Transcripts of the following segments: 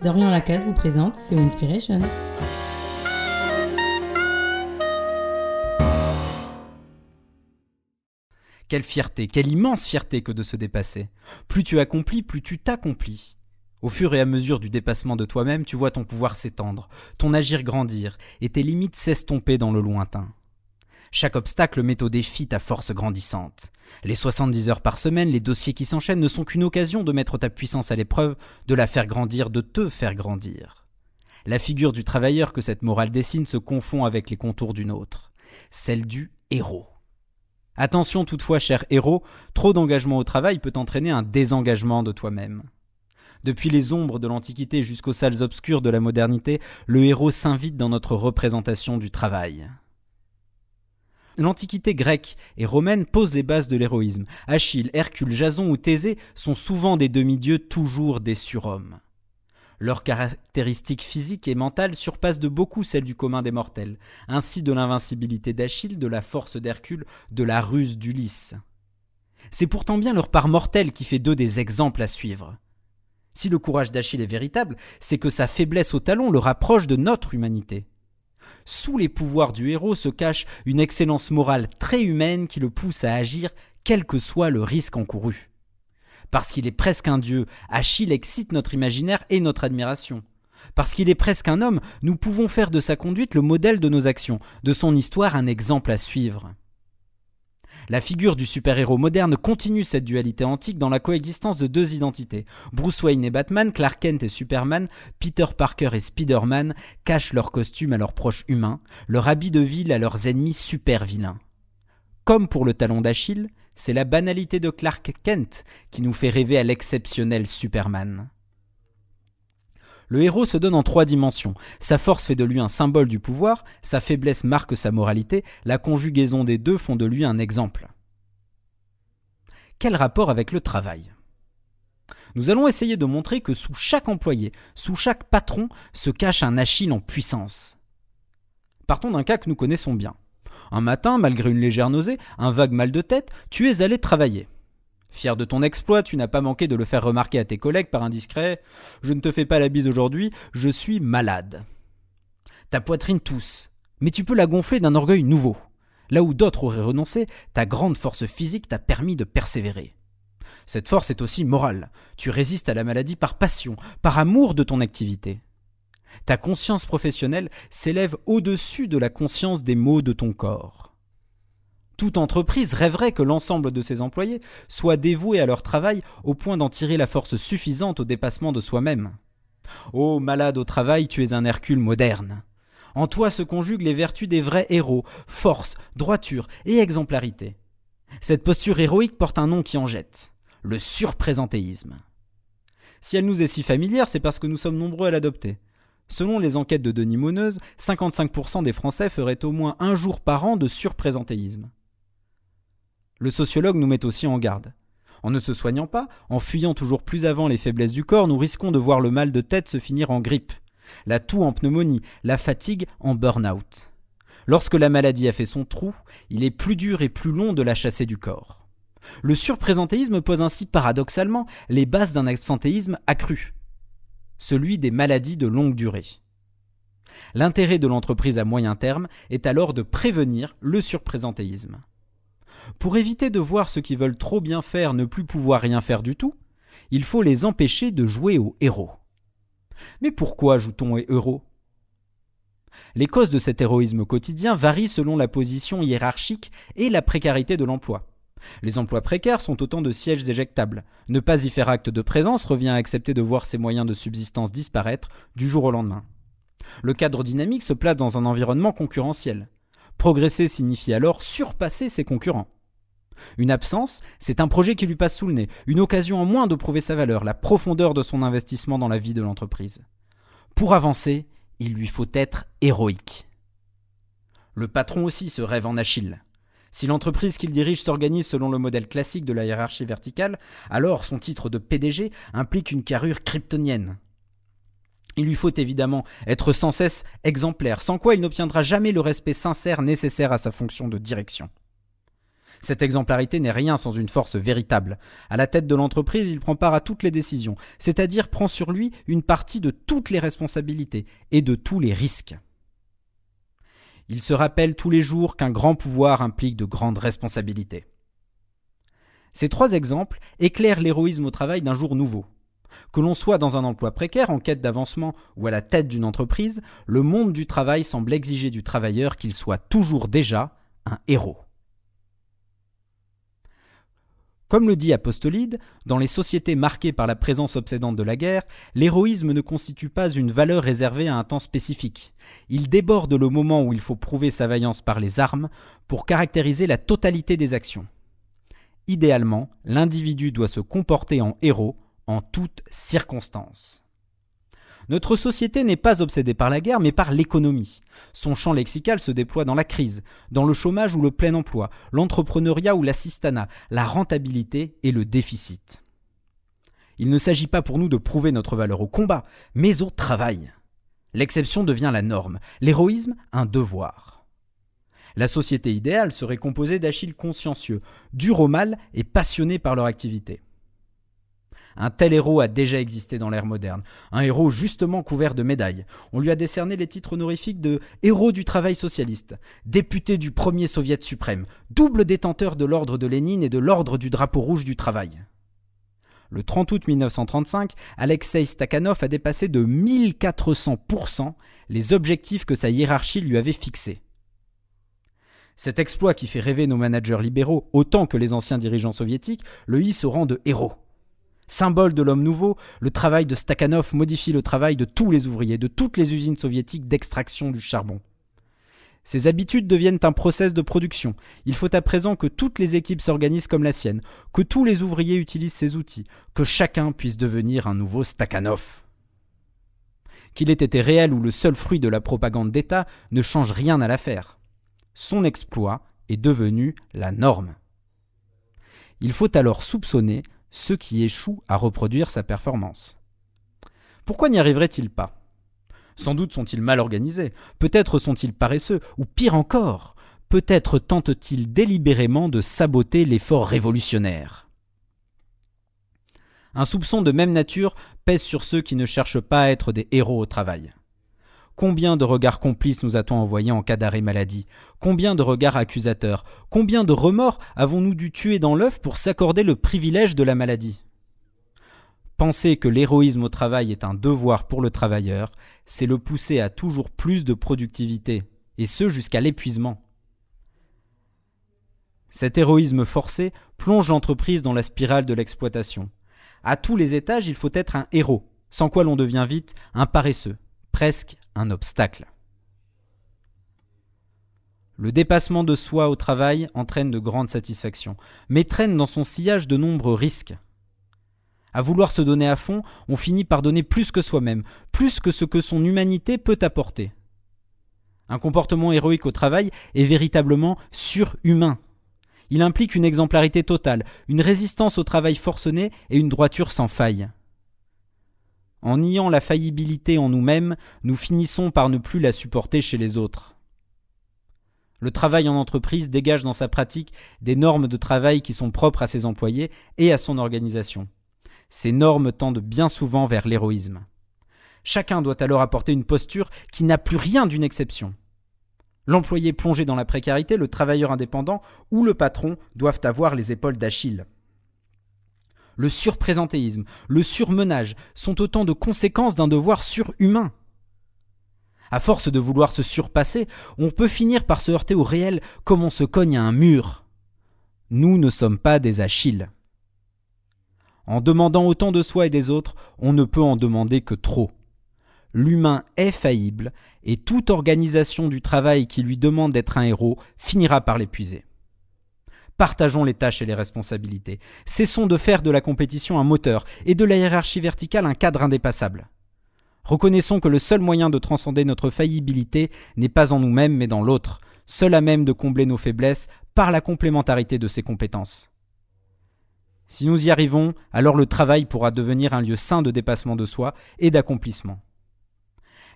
Dorian Lacasse vous présente C'est Inspiration. Quelle fierté, quelle immense fierté que de se dépasser. Plus tu accomplis, plus tu t'accomplis. Au fur et à mesure du dépassement de toi-même, tu vois ton pouvoir s'étendre, ton agir grandir, et tes limites s'estomper dans le lointain. Chaque obstacle met au défi ta force grandissante. Les 70 heures par semaine, les dossiers qui s'enchaînent ne sont qu'une occasion de mettre ta puissance à l'épreuve, de la faire grandir, de te faire grandir. La figure du travailleur que cette morale dessine se confond avec les contours d'une autre, celle du héros. Attention toutefois, cher héros, trop d'engagement au travail peut entraîner un désengagement de toi-même. Depuis les ombres de l'Antiquité jusqu'aux salles obscures de la modernité, le héros s'invite dans notre représentation du travail. L'Antiquité grecque et romaine pose les bases de l'héroïsme. Achille, Hercule, Jason ou Thésée sont souvent des demi-dieux, toujours des surhommes. Leurs caractéristiques physiques et mentales surpassent de beaucoup celles du commun des mortels, ainsi de l'invincibilité d'Achille, de la force d'Hercule, de la ruse d'Ulysse. C'est pourtant bien leur part mortelle qui fait d'eux des exemples à suivre. Si le courage d'Achille est véritable, c'est que sa faiblesse au talon le rapproche de notre humanité. Sous les pouvoirs du héros se cache une excellence morale très humaine qui le pousse à agir quel que soit le risque encouru. Parce qu'il est presque un dieu, Achille excite notre imaginaire et notre admiration. Parce qu'il est presque un homme, nous pouvons faire de sa conduite le modèle de nos actions, de son histoire un exemple à suivre. La figure du super-héros moderne continue cette dualité antique dans la coexistence de deux identités. Bruce Wayne et Batman, Clark Kent et Superman, Peter Parker et Spider-Man cachent leurs costumes à leurs proches humains, leur habit de ville à leurs ennemis super-vilains. Comme pour le talon d'Achille, c'est la banalité de Clark Kent qui nous fait rêver à l'exceptionnel Superman. Le héros se donne en trois dimensions. Sa force fait de lui un symbole du pouvoir, sa faiblesse marque sa moralité, la conjugaison des deux font de lui un exemple. Quel rapport avec le travail? Nous allons essayer de montrer que sous chaque employé, sous chaque patron, se cache un Achille en puissance. Partons d'un cas que nous connaissons bien. Un matin, malgré une légère nausée, un vague mal de tête, tu es allé travailler. Fier de ton exploit, tu n'as pas manqué de le faire remarquer à tes collègues par un discret Je ne te fais pas la bise aujourd'hui, je suis malade. Ta poitrine tousse, mais tu peux la gonfler d'un orgueil nouveau. Là où d'autres auraient renoncé, ta grande force physique t'a permis de persévérer. Cette force est aussi morale. Tu résistes à la maladie par passion, par amour de ton activité. Ta conscience professionnelle s'élève au-dessus de la conscience des maux de ton corps. Toute entreprise rêverait que l'ensemble de ses employés soient dévoués à leur travail au point d'en tirer la force suffisante au dépassement de soi-même. Ô malade au travail, tu es un Hercule moderne. En toi se conjuguent les vertus des vrais héros, force, droiture et exemplarité. Cette posture héroïque porte un nom qui en jette, le surprésentéisme. Si elle nous est si familière, c'est parce que nous sommes nombreux à l'adopter. Selon les enquêtes de Denis Moneuse, 55% des Français feraient au moins un jour par an de surprésentéisme. Le sociologue nous met aussi en garde. En ne se soignant pas, en fuyant toujours plus avant les faiblesses du corps, nous risquons de voir le mal de tête se finir en grippe, la toux en pneumonie, la fatigue en burn-out. Lorsque la maladie a fait son trou, il est plus dur et plus long de la chasser du corps. Le surprésentéisme pose ainsi paradoxalement les bases d'un absentéisme accru, celui des maladies de longue durée. L'intérêt de l'entreprise à moyen terme est alors de prévenir le surprésentéisme. Pour éviter de voir ceux qui veulent trop bien faire ne plus pouvoir rien faire du tout, il faut les empêcher de jouer au héros. Mais pourquoi joue-t-on au héros? Les causes de cet héroïsme quotidien varient selon la position hiérarchique et la précarité de l'emploi. Les emplois précaires sont autant de sièges éjectables. Ne pas y faire acte de présence revient à accepter de voir ses moyens de subsistance disparaître du jour au lendemain. Le cadre dynamique se place dans un environnement concurrentiel. Progresser signifie alors surpasser ses concurrents. Une absence, c'est un projet qui lui passe sous le nez, une occasion en moins de prouver sa valeur, la profondeur de son investissement dans la vie de l'entreprise. Pour avancer, il lui faut être héroïque. Le patron aussi se rêve en Achille. Si l'entreprise qu'il dirige s'organise selon le modèle classique de la hiérarchie verticale, alors son titre de PDG implique une carrure kryptonienne. Il lui faut évidemment être sans cesse exemplaire, sans quoi il n'obtiendra jamais le respect sincère nécessaire à sa fonction de direction. Cette exemplarité n'est rien sans une force véritable. À la tête de l'entreprise, il prend part à toutes les décisions, c'est-à-dire prend sur lui une partie de toutes les responsabilités et de tous les risques. Il se rappelle tous les jours qu'un grand pouvoir implique de grandes responsabilités. Ces trois exemples éclairent l'héroïsme au travail d'un jour nouveau. Que l'on soit dans un emploi précaire, en quête d'avancement ou à la tête d'une entreprise, le monde du travail semble exiger du travailleur qu'il soit toujours déjà un héros. Comme le dit Apostolide, dans les sociétés marquées par la présence obsédante de la guerre, l'héroïsme ne constitue pas une valeur réservée à un temps spécifique. Il déborde le moment où il faut prouver sa vaillance par les armes pour caractériser la totalité des actions. Idéalement, l'individu doit se comporter en héros en toutes circonstances. Notre société n'est pas obsédée par la guerre, mais par l'économie. Son champ lexical se déploie dans la crise, dans le chômage ou le plein emploi, l'entrepreneuriat ou l'assistanat, la rentabilité et le déficit. Il ne s'agit pas pour nous de prouver notre valeur au combat, mais au travail. L'exception devient la norme, l'héroïsme un devoir. La société idéale serait composée d'Achilles consciencieux, durs au mal et passionnés par leur activité. Un tel héros a déjà existé dans l'ère moderne, un héros justement couvert de médailles. On lui a décerné les titres honorifiques de héros du travail socialiste, député du premier soviet suprême, double détenteur de l'ordre de Lénine et de l'ordre du drapeau rouge du travail. Le 30 août 1935, Alexei Stakhanov a dépassé de 1400% les objectifs que sa hiérarchie lui avait fixés. Cet exploit qui fait rêver nos managers libéraux autant que les anciens dirigeants soviétiques le hisse au rang de héros. Symbole de l'homme nouveau, le travail de Stakhanov modifie le travail de tous les ouvriers, de toutes les usines soviétiques d'extraction du charbon. Ces habitudes deviennent un process de production. Il faut à présent que toutes les équipes s'organisent comme la sienne, que tous les ouvriers utilisent ces outils, que chacun puisse devenir un nouveau Stakhanov. Qu'il ait été réel ou le seul fruit de la propagande d'État ne change rien à l'affaire. Son exploit est devenu la norme. Il faut alors soupçonner ceux qui échouent à reproduire sa performance. Pourquoi n'y arriveraient-ils pas? Sans doute sont-ils mal organisés, peut-être sont-ils paresseux, ou pire encore, peut-être tentent-ils délibérément de saboter l'effort révolutionnaire. Un soupçon de même nature pèse sur ceux qui ne cherchent pas à être des héros au travail. Combien de regards complices nous a-t-on envoyés en cas d'arrêt maladie? Combien de regards accusateurs? Combien de remords avons-nous dû tuer dans l'œuf pour s'accorder le privilège de la maladie? Penser que l'héroïsme au travail est un devoir pour le travailleur, c'est le pousser à toujours plus de productivité, et ce jusqu'à l'épuisement. Cet héroïsme forcé plonge l'entreprise dans la spirale de l'exploitation. À tous les étages, il faut être un héros, sans quoi l'on devient vite un paresseux presque un obstacle. Le dépassement de soi au travail entraîne de grandes satisfactions, mais traîne dans son sillage de nombreux risques. À vouloir se donner à fond, on finit par donner plus que soi-même, plus que ce que son humanité peut apporter. Un comportement héroïque au travail est véritablement surhumain. Il implique une exemplarité totale, une résistance au travail forcené et une droiture sans faille. En niant la faillibilité en nous-mêmes, nous finissons par ne plus la supporter chez les autres. Le travail en entreprise dégage dans sa pratique des normes de travail qui sont propres à ses employés et à son organisation. Ces normes tendent bien souvent vers l'héroïsme. Chacun doit alors apporter une posture qui n'a plus rien d'une exception. L'employé plongé dans la précarité, le travailleur indépendant ou le patron doivent avoir les épaules d'Achille le surprésentéisme, le surmenage sont autant de conséquences d'un devoir surhumain. À force de vouloir se surpasser, on peut finir par se heurter au réel comme on se cogne à un mur. Nous ne sommes pas des Achilles. En demandant autant de soi et des autres, on ne peut en demander que trop. L'humain est faillible, et toute organisation du travail qui lui demande d'être un héros finira par l'épuiser. Partageons les tâches et les responsabilités. Cessons de faire de la compétition un moteur et de la hiérarchie verticale un cadre indépassable. Reconnaissons que le seul moyen de transcender notre faillibilité n'est pas en nous-mêmes mais dans l'autre, seul à même de combler nos faiblesses par la complémentarité de ses compétences. Si nous y arrivons, alors le travail pourra devenir un lieu sain de dépassement de soi et d'accomplissement.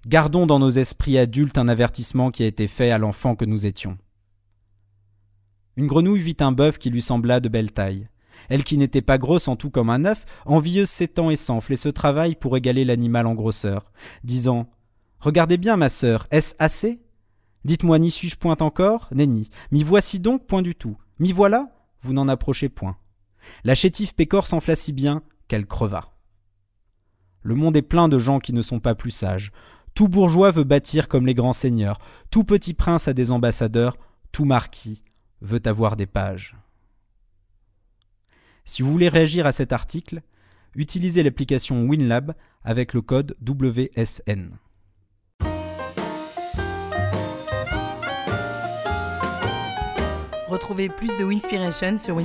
Gardons dans nos esprits adultes un avertissement qui a été fait à l'enfant que nous étions. Une grenouille vit un bœuf qui lui sembla de belle taille. Elle qui n'était pas grosse en tout comme un œuf, envieuse s'étend et s'enfle et se travaille pour égaler l'animal en grosseur, disant Regardez bien, ma sœur, est-ce assez? Dites-moi, n'y suis-je point encore? Nenni. M'y voici donc point du tout. M'y voilà? Vous n'en approchez point. La chétive pécore s'enfla si bien qu'elle creva. Le monde est plein de gens qui ne sont pas plus sages. Tout bourgeois veut bâtir comme les grands seigneurs, tout petit prince a des ambassadeurs, tout marquis veut avoir des pages. Si vous voulez réagir à cet article, utilisez l'application WinLab avec le code WSN. Retrouvez plus de Winspiration sur.